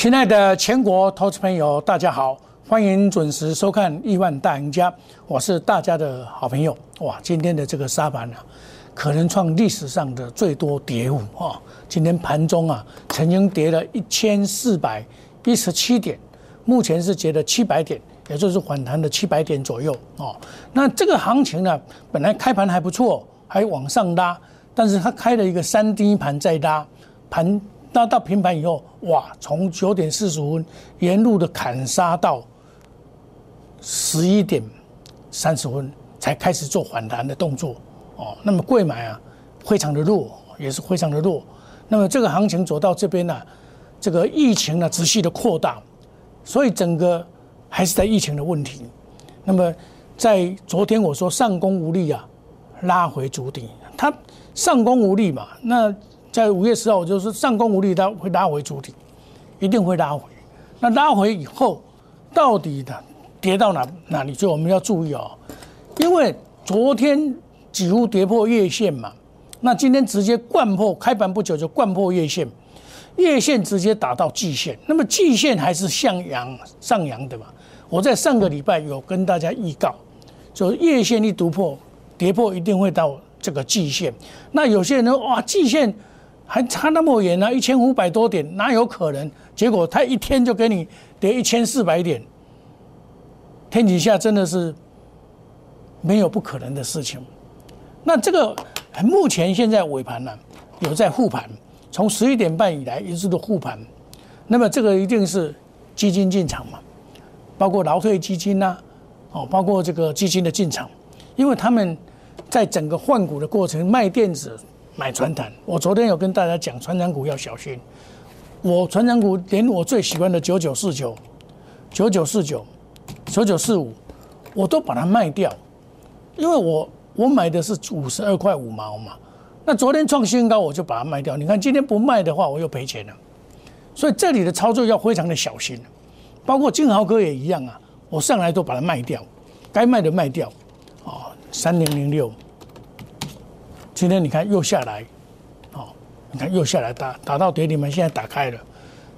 亲爱的全国投资朋友，大家好，欢迎准时收看《亿万大赢家》，我是大家的好朋友。哇，今天的这个沙盘啊，可能创历史上的最多跌幅啊！今天盘中啊，曾经跌了一千四百一十七点，目前是跌了七百点，也就是反弹的七百点左右哦。那这个行情呢，本来开盘还不错，还往上拉，但是它开了一个三低盘再拉盘。那到平盘以后，哇，从九点四十五分沿路的砍杀到十一点三十分才开始做反弹的动作哦。那么贵买啊，非常的弱，也是非常的弱。那么这个行情走到这边呢，这个疫情呢持续的扩大，所以整个还是在疫情的问题。那么在昨天我说上攻无力啊，拉回主底，它上攻无力嘛，那。在五月十号，就是上攻无力，它会拉回主体，一定会拉回。那拉回以后，到底的跌到哪哪里？就我们要注意哦，因为昨天几乎跌破月线嘛，那今天直接贯破，开盘不久就贯破月线，月线直接打到季线，那么季线还是向阳上扬的嘛？我在上个礼拜有跟大家预告，就月线一突破，跌破一定会到这个季线。那有些人哇，季线。还差那么远呢，一千五百多点，哪有可能？结果他一天就给你跌一千四百点，天底下真的是没有不可能的事情。那这个目前现在尾盘呢，有在护盘，从十一点半以来一直都护盘。那么这个一定是基金进场嘛，包括劳退基金呐，哦，包括这个基金的进场，因为他们在整个换股的过程卖电子。买船产，我昨天有跟大家讲，船产股要小心。我船产股连我最喜欢的九九四九、九九四九、九九四五，我都把它卖掉，因为我我买的是五十二块五毛嘛。那昨天创新高，我就把它卖掉。你看今天不卖的话，我又赔钱了。所以这里的操作要非常的小心，包括金豪哥也一样啊，我上来都把它卖掉，该卖的卖掉。哦，三零零六。今天你看又下来，哦，你看又下来打打到跌停板，现在打开了，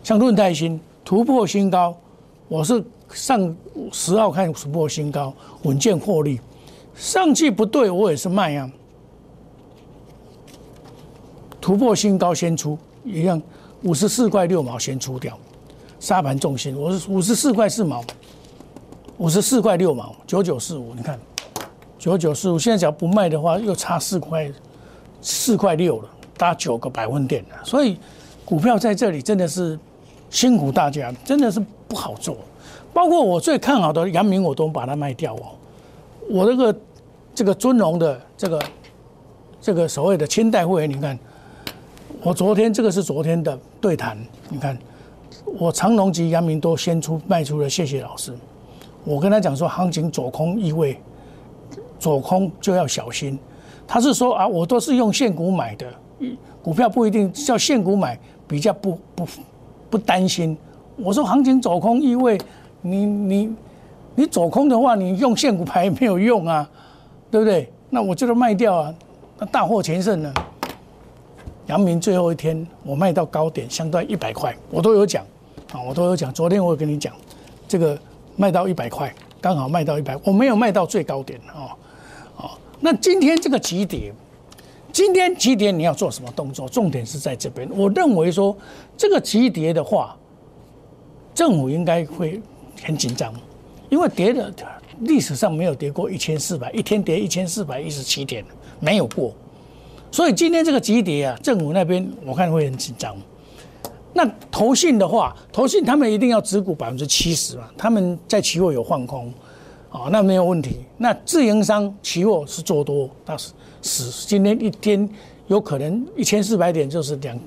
像润泰新突破新高，我是上十号看突破新高，稳健获利，上去不对我也是卖啊，突破新高先出，一样五十四块六毛先出掉，沙盘重心我是五十四块四毛，五十四块六毛九九四五，你看九九四五，现在只要不卖的话，又差四块。四块六了，搭九个百分点了，所以股票在这里真的是辛苦大家，真的是不好做。包括我最看好的阳明，我都把它卖掉哦。我这个这个尊荣的这个这个所谓的清代会员，你看，我昨天这个是昨天的对谈，你看，我长隆及阳明都先出卖出了，谢谢老师。我跟他讲说，行情走空意味，走空就要小心。他是说啊，我都是用现股买的，股票不一定叫现股买，比较不不不担心。我说行情走空意味，你你你走空的话，你用现股牌没有用啊，对不对？那我就卖掉啊，那大获全胜呢。阳明最后一天我卖到高点，相当于一百块，我都有讲啊，我都有讲。昨天我有跟你讲，这个卖到一百块，刚好卖到一百，我没有卖到最高点啊。那今天这个急跌，今天急跌你要做什么动作？重点是在这边。我认为说这个急跌的话，政府应该会很紧张，因为跌的历史上没有跌过一千四百，一天跌一千四百一十七点，没有过。所以今天这个急跌啊，政府那边我看会很紧张。那投信的话，投信他们一定要持股百分之七十嘛，他们在期货有放空。啊，那没有问题。那自营商期货是做多，那是是今天一天有可能一千四百点就是两，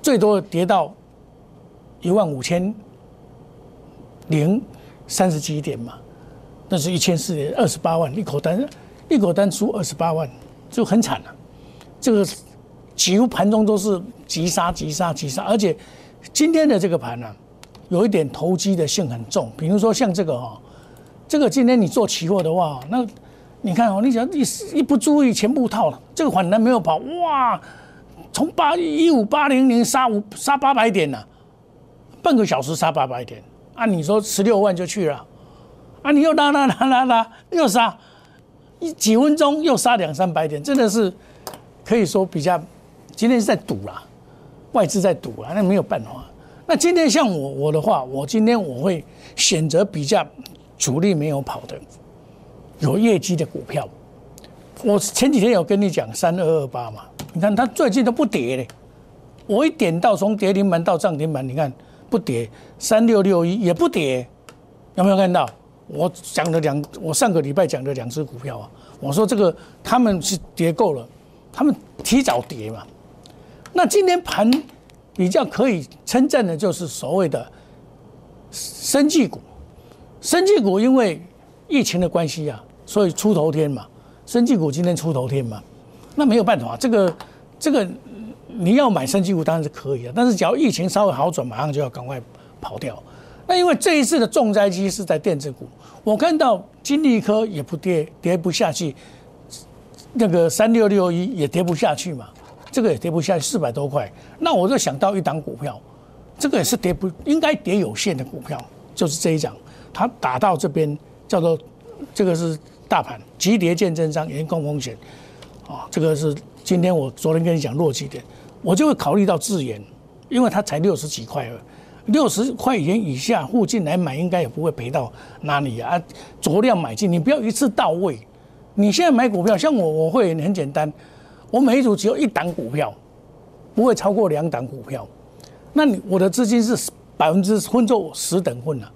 最多跌到一万五千零三十几点嘛，那是一千四点二十八万一口单，一口单输二十八万就很惨了。这个几乎盘中都是急杀急杀急杀，而且今天的这个盘呢，有一点投机的性很重，比如说像这个哈。这个今天你做期货的话，那你看哦，你想一一不注意全部套了，这个反弹没有跑，哇，从八一五八零零杀五杀八百点呢，半个小时杀八百点，啊，你说十六万就去了，啊，你又拉拉拉拉拉又杀，一几分钟又杀两三百点，真的是可以说比较，今天是在赌啦，外资在赌啦，那没有办法。那今天像我我的话，我今天我会选择比较主力没有跑的，有业绩的股票。我前几天有跟你讲三二二八嘛，你看它最近都不跌嘞。我一点到从跌停板到涨停板，你看不跌，三六六一也不跌，有没有看到？我讲的两，我上个礼拜讲的两只股票啊，我说这个他们是跌够了，他们提早跌嘛。那今天盘比较可以称赞的就是所谓的生技股，生技股因为疫情的关系啊，所以出头天嘛，生技股今天出头天嘛，那没有办法，这个这个。你要买升级股当然是可以的，但是只要疫情稍微好转，马上就要赶快跑掉。那因为这一次的重灾区是在电子股，我看到金利科也不跌，跌不下去，那个三六六一也跌不下去嘛，这个也跌不下去，四百多块。那我就想到一档股票，这个也是跌不应该跌有限的股票，就是这一张，它打到这边叫做这个是大盘急跌见真章，严控风险啊，这个是今天我昨天跟你讲弱几点。我就会考虑到资源，因为它才六十几块，六十块钱以下附近来买，应该也不会赔到哪里啊。酌量买进，你不要一次到位。你现在买股票，像我，我会很简单，我每一组只有一档股票，不会超过两档股票。那你我的资金是百分之分做十等份了，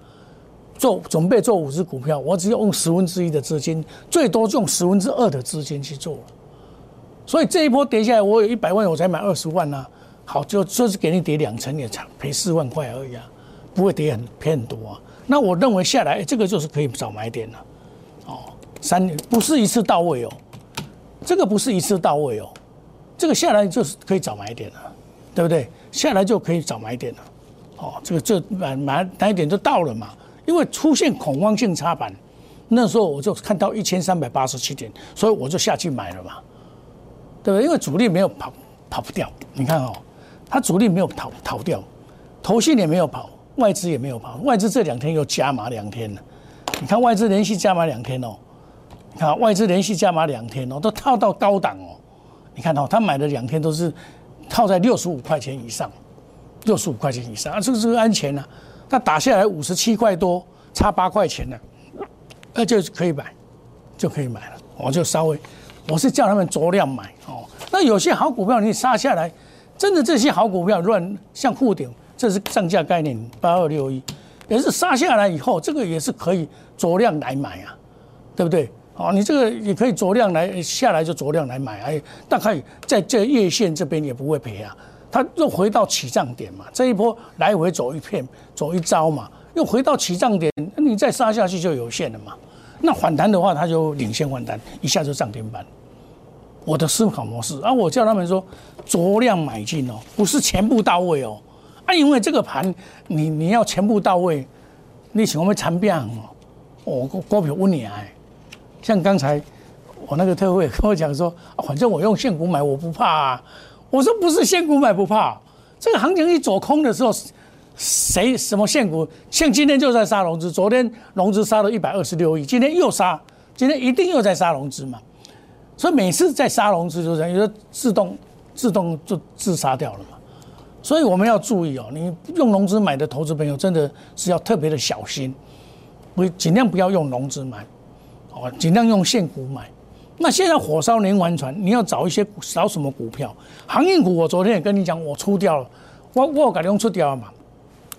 做准备做五只股票，我只用十分之一的资金，最多用十分之二的资金去做。所以这一波跌下来，我有一百万，我才买二十万呐。好，就就是给你跌两成，也才赔四万块而已啊，不会跌很赔很多啊。那我认为下来，这个就是可以早买点了。哦，三年不是一次到位哦，这个不是一次到位哦，这个下来就是可以早买点了，对不对？下来就可以早买点了。哦，这个这买买买点就到了嘛，因为出现恐慌性插板，那时候我就看到一千三百八十七点，所以我就下去买了嘛。对不对？因为主力没有跑，跑不掉。你看哦，它主力没有逃逃掉，头信也没有跑，外资也没有跑。外资这两天又加码两天了。你看外资连续加码两天哦，你看外资连续加码两天哦，都套到高档哦。你看哦，他买的两天都是套在六十五块钱以上，六十五块钱以上啊，这个是安全啊。他打下来五十七块多，差八块钱呢，那就可以买，就可以买了。我就稍微。我是叫他们酌量买哦。那有些好股票你杀下来，真的这些好股票乱像沪顶，这是上架概念八二六一，也是杀下来以后，这个也是可以酌量来买啊，对不对？哦，你这个也可以酌量来下来就酌量来买，哎，大概在这月线这边也不会赔啊。它又回到起涨点嘛，这一波来回走一片，走一招嘛，又回到起涨点，那你再杀下去就有限了嘛。那反弹的话，它就领先反弹，一下就涨停板。我的思考模式啊，我叫他们说酌量买进哦，不是全部到位哦。啊，因为这个盘你你要全部到位，你请我们参变哦。我股票问你哎，像刚才我那个特惠跟我讲说，反正我用现股买，我不怕啊。我说不是现股买不怕，这个行情一走空的时候。谁什么现股？像今天就在杀融资，昨天融资杀了一百二十六亿，今天又杀，今天一定又在杀融资嘛？所以每次在杀融资，就这样，有的自动自动就自杀掉了嘛。所以我们要注意哦，你用融资买的投资朋友，真的是要特别的小心，不尽量不要用融资买，哦，尽量用现股买。那现在火烧连环船，你要找一些找什么股票？航运股，我昨天也跟你讲，我出掉了，我我改用出掉了嘛。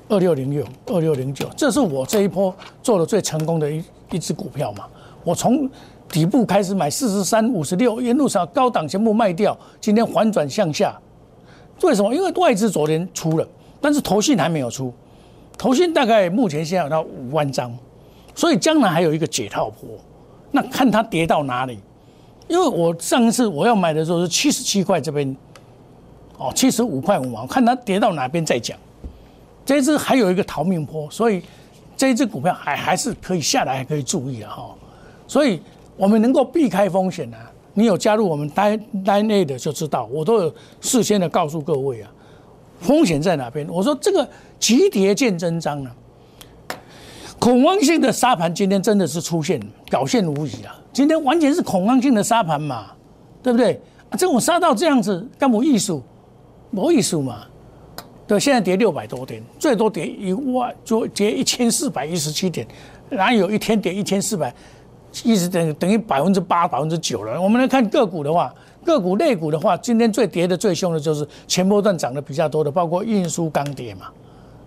二六零六、二六零九，这是我这一波做的最成功的一一只股票嘛。我从底部开始买四十三、五十六，沿路上高档全部卖掉，今天反转向下。为什么？因为外资昨天出了，但是投信还没有出。投信大概目前现在有到五万张，所以将来还有一个解套波。那看它跌到哪里？因为我上一次我要买的时候是七十七块这边，哦，七十五块五毛，看它跌到哪边再讲。这只还有一个逃命坡，所以这一只股票还还是可以下来，还可以注意啊哈。所以我们能够避开风险呢。你有加入我们单单内的就知道，我都有事先的告诉各位啊。风险在哪边？我说这个急跌见真章了。恐慌性的沙盘今天真的是出现表现无疑啊！今天完全是恐慌性的沙盘嘛，对不对？这种杀到这样子，干无艺术，没艺术嘛？对，现在跌六百多点，最多跌一万，就跌一千四百一十七点，然后有一天跌一千四百，一直等等于百分之八、百分之九了。我们来看个股的话，个股类股的话，今天最跌的最凶的就是前波段涨得比较多的，包括运输、钢铁嘛，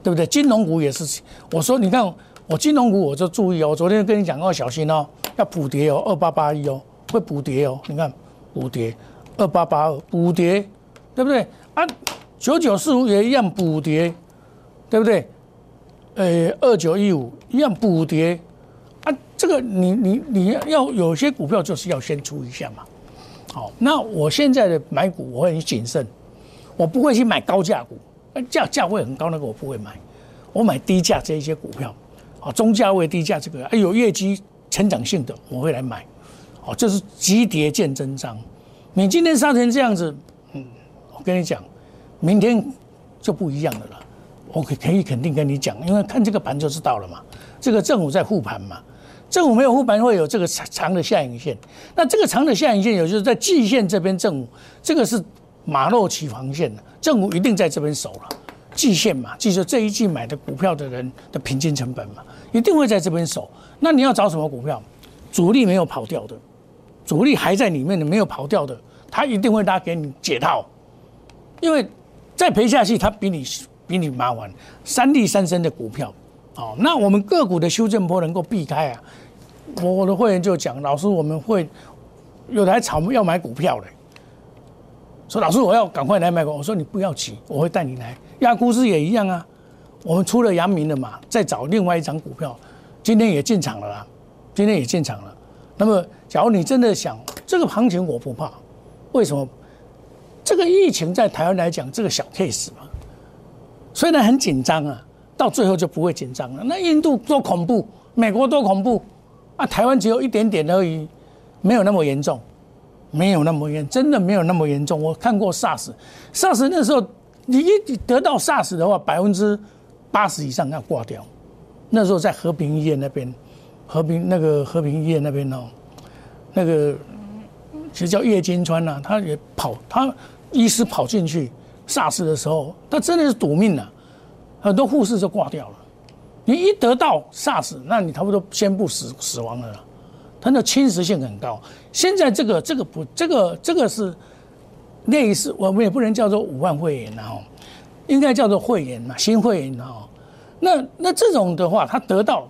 对不对？金融股也是。我说，你看我金融股，我就注意哦。我昨天跟你讲要小心哦，要补跌哦，二八八一哦，会补跌哦。你看补跌，二八八二补跌，对不对啊？九九四五也一样补跌，对不对？呃，二九一五一样补跌，啊，这个你你你要有些股票就是要先出一下嘛。好，那我现在的买股我很谨慎，我不会去买高价股，价价位很高那个我不会买，我买低价这一些股票，啊，中价位低价这个，哎有业绩成长性的我会来买，哦，这是急跌见真章。你今天杀成这样子，嗯，我跟你讲。明天就不一样的了，我可可以肯定跟你讲，因为看这个盘就知道了嘛。这个正午在护盘嘛，正午没有护盘会有这个长长的下影线。那这个长的下影线，有就是在季线这边正午，这个是马路起防线的，正午一定在这边守了。季线嘛，记住这一季买的股票的人的平均成本嘛，一定会在这边守。那你要找什么股票？主力没有跑掉的，主力还在里面的没有跑掉的，他一定会拉给你解套，因为。再赔下去，他比你比你麻烦，三利三升的股票，哦，那我们个股的修正波能够避开啊？我我的会员就讲，老师我们会有来炒要买股票的，说老师我要赶快来买股，我说你不要急，我会带你来。亚股市也一样啊，我们出了阳明了嘛，再找另外一张股票，今天也进场了啦，今天也进场了。那么，假如你真的想这个行情，我不怕，为什么？这个疫情在台湾来讲，这个小 case 嘛，虽然很紧张啊，到最后就不会紧张了。那印度多恐怖，美国多恐怖啊，台湾只有一点点而已，没有那么严重，没有那么严，真的没有那么严重。我看过 SARS，SARS 那时候你一得到 SARS 的话，百分之八十以上要挂掉。那时候在和平医院那边，和平那个和平医院那边哦，那个其实叫叶金川呐，他也跑他。医师跑进去 SARS 的时候，他真的是赌命了，很多护士就挂掉了。你一得到 SARS，，那你差不多宣布死死亡了，它的侵蚀性很高。现在这个这个不这个这个是类似，我们也不能叫做武汉肺炎哦，应该叫做肺炎嘛，新肺炎哦。那那这种的话，他得到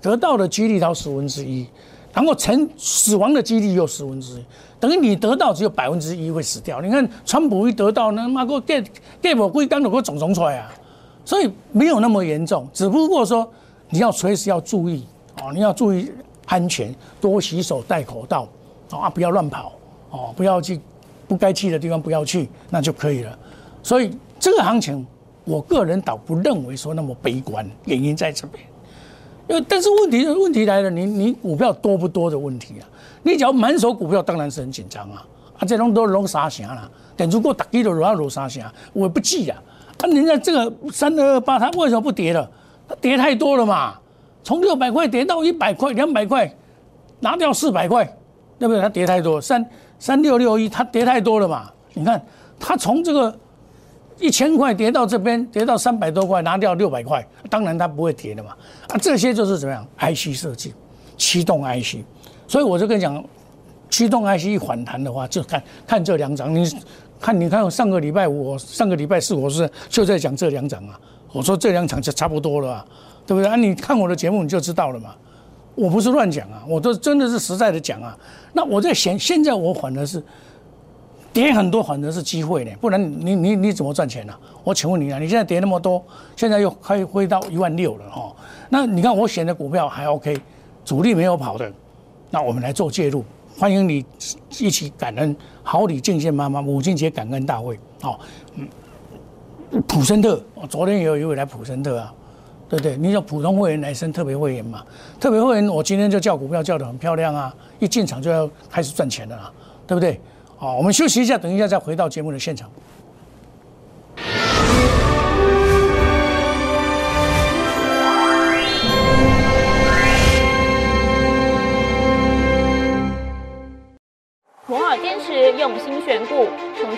得到的几率到十分之一。然后成死亡的几率有十分之一，等于你得到只有百分之一会死掉。你看川普一得到，那妈个 get get 我龟缸都给肿肿出来啊，所以没有那么严重。只不过说你要随时要注意哦，你要注意安全，多洗手、戴口罩啊，不要乱跑哦，不要去不该去的地方不要去，那就可以了。所以这个行情，我个人倒不认为说那么悲观，原因在这边。因为，但是问题问题来了，你你股票多不多的问题啊？你只要满手股票，当然是很紧张啊！啊，这种都弄啥钱啦？等如果打击的罗要罗啥钱，我不记啊！啊，人家这个三二二八，它为什么不跌了？它跌太多了嘛！从六百块跌到一百块、两百块，拿掉四百块，对不对？它跌太多，三三六六一，它跌太多了嘛？你看，它从这个。一千块跌到这边，跌到三百多块，拿掉六百块，当然它不会跌的嘛。啊，这些就是怎么样？IC 设计，驱动 IC。所以我就跟你讲，驱动 IC 一反弹的话，就看看这两涨。你看，你看上个礼拜五、上个礼拜四，我是就在讲这两涨啊。我说这两场就差不多了，啊对不对啊？你看我的节目你就知道了嘛。我不是乱讲啊，我都真的是实在的讲啊。那我在想，现在我反而是。跌很多，反而是机会呢，不然你你你怎么赚钱呢？我请问你啊，你现在跌那么多，现在又可以回到一万六了哈。那你看我选的股票还 OK，主力没有跑的，那我们来做介入，欢迎你一起感恩好礼敬献妈妈母亲节感恩大会。好，嗯，普森特。我昨天也有一位来普森特啊。对不对你叫普通会员来升特别会员嘛？特别会员我今天就叫股票叫的很漂亮啊一进场就要开始赚钱了啊对不对？好我们休息一下等一下再回到节目的现场。我好坚持用心选股。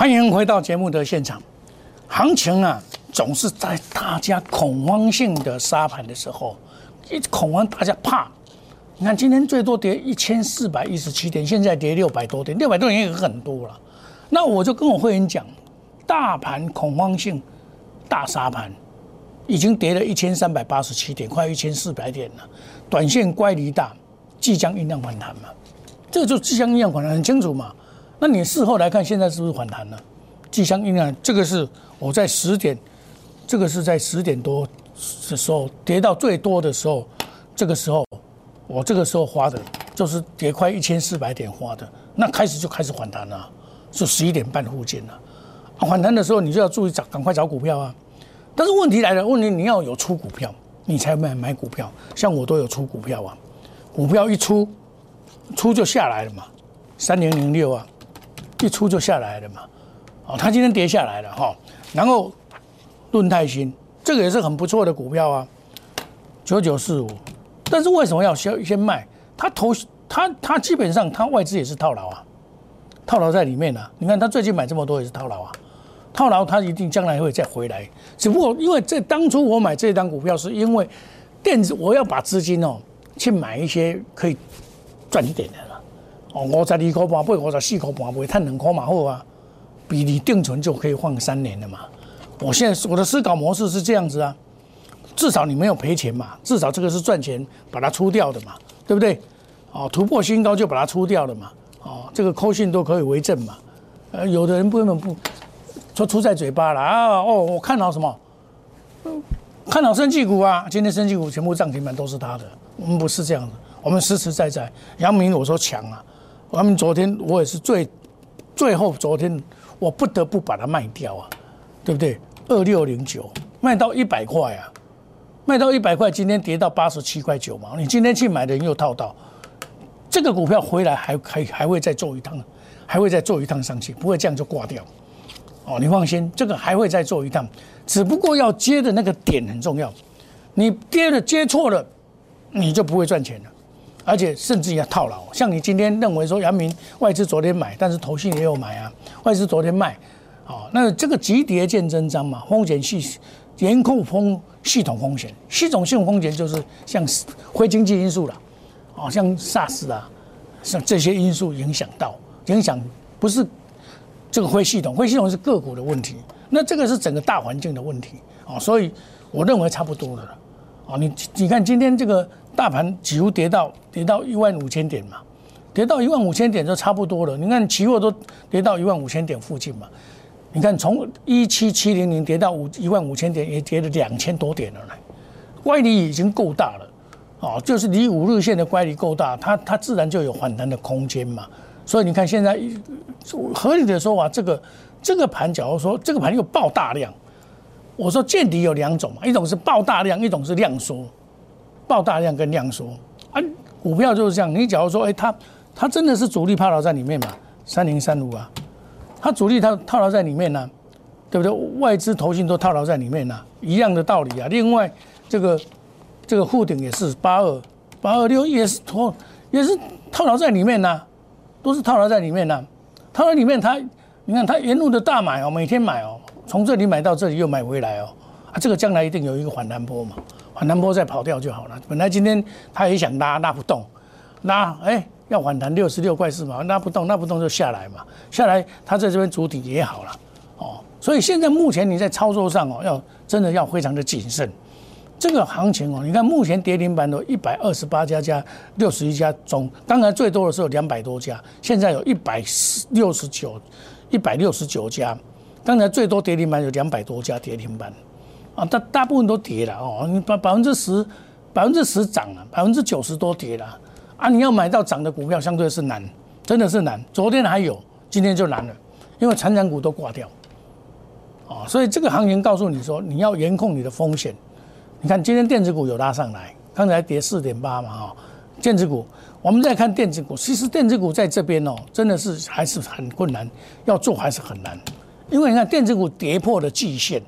欢迎回到节目的现场。行情啊，总是在大家恐慌性的杀盘的时候，一恐慌，大家怕。你看今天最多跌一千四百一十七点，现在跌六百多点，六百多点也很多了。那我就跟我会员讲，大盘恐慌性大杀盘，已经跌了一千三百八十七点，快一千四百点了。短线乖离大，即将酝酿反弹嘛？这个就即将酝酿反弹，很清楚嘛？那你事后来看，现在是不是反弹了？即将酝酿，这个是我在十点，这个是在十点多的时候跌到最多的时候，这个时候。我这个时候花的，就是跌快一千四百点花的，那开始就开始反弹了，是十一点半附近了。反弹的时候，你就要注意找，赶快找股票啊。但是问题来了，问题你要有出股票，你才买买股票。像我都有出股票啊，股票一出，出就下来了嘛，三零零六啊，一出就下来了嘛。哦，它今天跌下来了哈。然后论泰新，这个也是很不错的股票啊，九九四五。但是为什么要先先卖？他投他他基本上他外资也是套牢啊，套牢在里面呢。你看他最近买这么多也是套牢啊，套牢他一定将来会再回来。只不过因为这当初我买这张股票是因为电子我要把资金哦去买一些可以赚一点的。哦，五十二块半倍，五十四块半倍，赚两块嘛好啊，比你定存就可以放三年了嘛。我现在我的思考模式是这样子啊。至少你没有赔钱嘛，至少这个是赚钱，把它出掉的嘛，对不对？哦，突破新高就把它出掉了嘛，哦，这个扣信都可以为证嘛。呃，有的人根本不说出在嘴巴了啊，哦，我看到什么？看到升绩股啊，今天升绩股全部涨停板都是他的，我们不是这样的，我们实实在在。杨明我说强啊，他们昨天我也是最最后昨天我不得不把它卖掉啊，对不对？二六零九卖到一百块啊。卖到一百块，今天跌到八十七块九毛。你今天去买的人又套到，这个股票回来还还还会再做一趟，还会再做一趟上去，不会这样就挂掉。哦，你放心，这个还会再做一趟，只不过要接的那个点很重要。你跌了接错了，你就不会赚钱了，而且甚至要套牢。像你今天认为说阳明外资昨天买，但是投信也有买啊，外资昨天卖，哦，那这个急跌见真章嘛，风险系严控风。系统风险，系统性风险就是像非经济因素了，哦，像 SARS 啊，像这些因素影响到，影响不是这个非系统，非系统是个股的问题，那这个是整个大环境的问题，哦，所以我认为差不多的了，哦，你你看今天这个大盘几乎跌到跌到一万五千点嘛，跌到一万五千点就差不多了，你看期货都跌到一万五千点附近嘛。你看，从一七七零零跌到五一万五千点，也跌了两千多点了呢。乖离已经够大了，哦，就是离五日线的乖离够大，它它自然就有反弹的空间嘛。所以你看，现在合理的说法，这个这个盘，假如说这个盘又爆大量，我说见底有两种嘛，一种是爆大量，一种是量缩。爆大量跟量缩啊，股票就是这样。你假如说，哎，它它真的是主力套牢在里面嘛？三零三五啊。它主力它套牢在里面呢，对不对？外资投信都套牢在里面呢，一样的道理啊。另外，这个这个沪顶也是八二八二六也是套也是套牢在里面呢，都是套牢在里面呢。套牢里面，它你看它沿路的大买哦，每天买哦，从这里买到这里又买回来哦，啊，这个将来一定有一个反弹波嘛，反弹波再跑掉就好了。本来今天他也想拉拉不动，拉哎要反弹六十六块四嘛，拉不动，拉不动就下来嘛，下来他在这边主体也好了哦。所以现在目前你在操作上哦，要真的要非常的谨慎。这个行情哦，你看目前跌停板都一百二十八家加六十一家中，当然最多的时候两百多家，现在有一百六十九一百六十九家，刚才最多跌停板有两百多家跌停板大大部分都跌了哦，你百百分之十百分之十涨了，百分之九十多跌了啊，你要买到涨的股票相对是难，真的是难。昨天还有，今天就难了，因为成长股都挂掉啊，所以这个行情告诉你说，你要严控你的风险。你看，今天电子股有拉上来，刚才跌四点八嘛，哈，电子股，我们再看电子股，其实电子股在这边哦，真的是还是很困难，要做还是很难，因为你看电子股跌破了季线，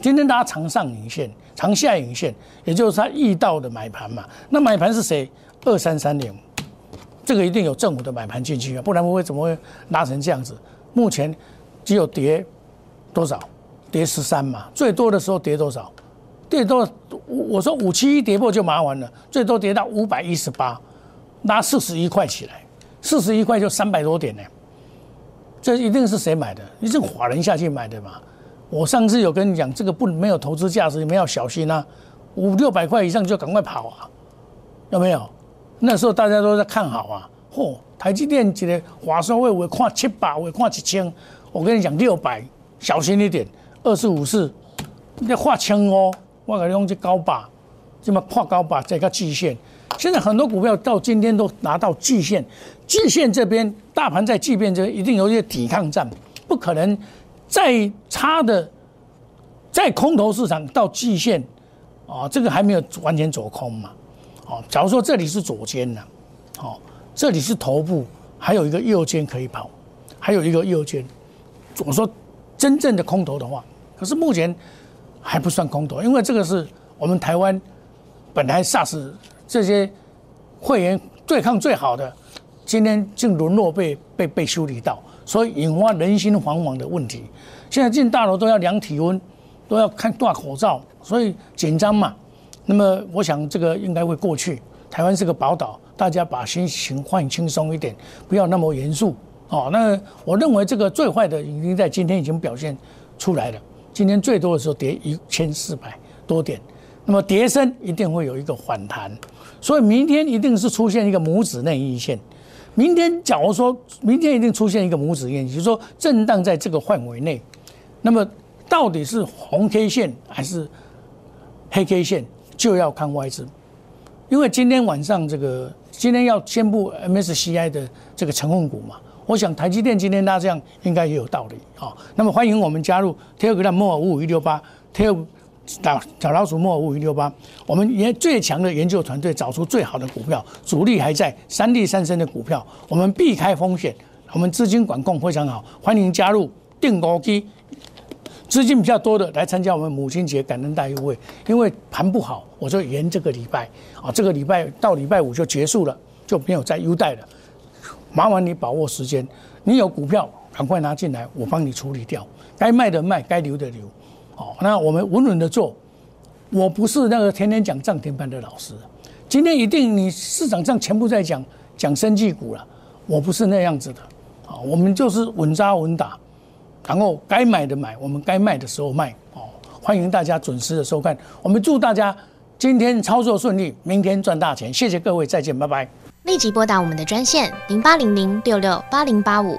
今天拉长上影线、长下影线，也就是它遇到的买盘嘛，那买盘是谁？二三三零，这个一定有政府的买盘进去啊，不然会怎么会拉成这样子？目前只有跌多少？跌十三嘛，最多的时候跌多少？跌多，我说五七一跌破就麻烦了，最多跌到五百一十八，拉四十一块起来，四十一块就三百多点呢。这一定是谁买的？一定华人下去买的嘛？我上次有跟你讲，这个不没有投资价值，你们要小心啊！五六百块以上就赶快跑啊！有没有？那时候大家都在看好啊！嚯，台积电几个华硕会我看七百，我看几千，我跟你讲六百，小心一点，二四五四，要画枪哦！我给你用这高把，这么跨高把，再个季线。现在很多股票到今天都拿到季线，季线这边大盘在季变这一定有一些抵抗战，不可能再差的，在空头市场到季线，啊，这个还没有完全走空嘛。哦，假如说这里是左肩呢，哦，这里是头部，还有一个右肩可以跑，还有一个右肩。我说真正的空头的话，可是目前。还不算空头，因为这个是我们台湾本来 SARS 这些会员对抗最好的，今天竟沦落被被被修理到，所以引发人心惶惶的问题。现在进大楼都要量体温，都要看戴口罩，所以紧张嘛。那么我想这个应该会过去。台湾是个宝岛，大家把心情放轻松一点，不要那么严肃。哦，那我认为这个最坏的已经在今天已经表现出来了。今天最多的时候跌一千四百多点，那么跌升一定会有一个反弹，所以明天一定是出现一个拇指内一线。明天假如说明天一定出现一个拇指线，就是说震荡在这个范围内，那么到底是红 K 线还是黑 K 线，就要看外资，因为今天晚上这个今天要宣布 MSCI 的这个成分股嘛。我想台积电今天拉这样应该也有道理啊。那么欢迎我们加入 Telegram 莫尔五五一六八 Tel 打小老鼠莫五五一六八，我们研最强的研究团队找出最好的股票，主力还在三利三升的股票，我们避开风险，我们资金管控非常好。欢迎加入定高机，资金比较多的来参加我们母亲节感恩大优惠。因为盘不好，我就延这个礼拜啊，这个礼拜到礼拜五就结束了，就没有再优待了。麻烦你把握时间，你有股票赶快拿进来，我帮你处理掉，该卖的卖，该留的留。好，那我们稳稳的做。我不是那个天天讲涨停板的老师，今天一定你市场上全部在讲讲生技股了，我不是那样子的。啊，我们就是稳扎稳打，然后该买的买，我们该卖的时候卖。哦，欢迎大家准时的收看，我们祝大家今天操作顺利，明天赚大钱。谢谢各位，再见，拜拜。立即拨打我们的专线零八零零六六八零八五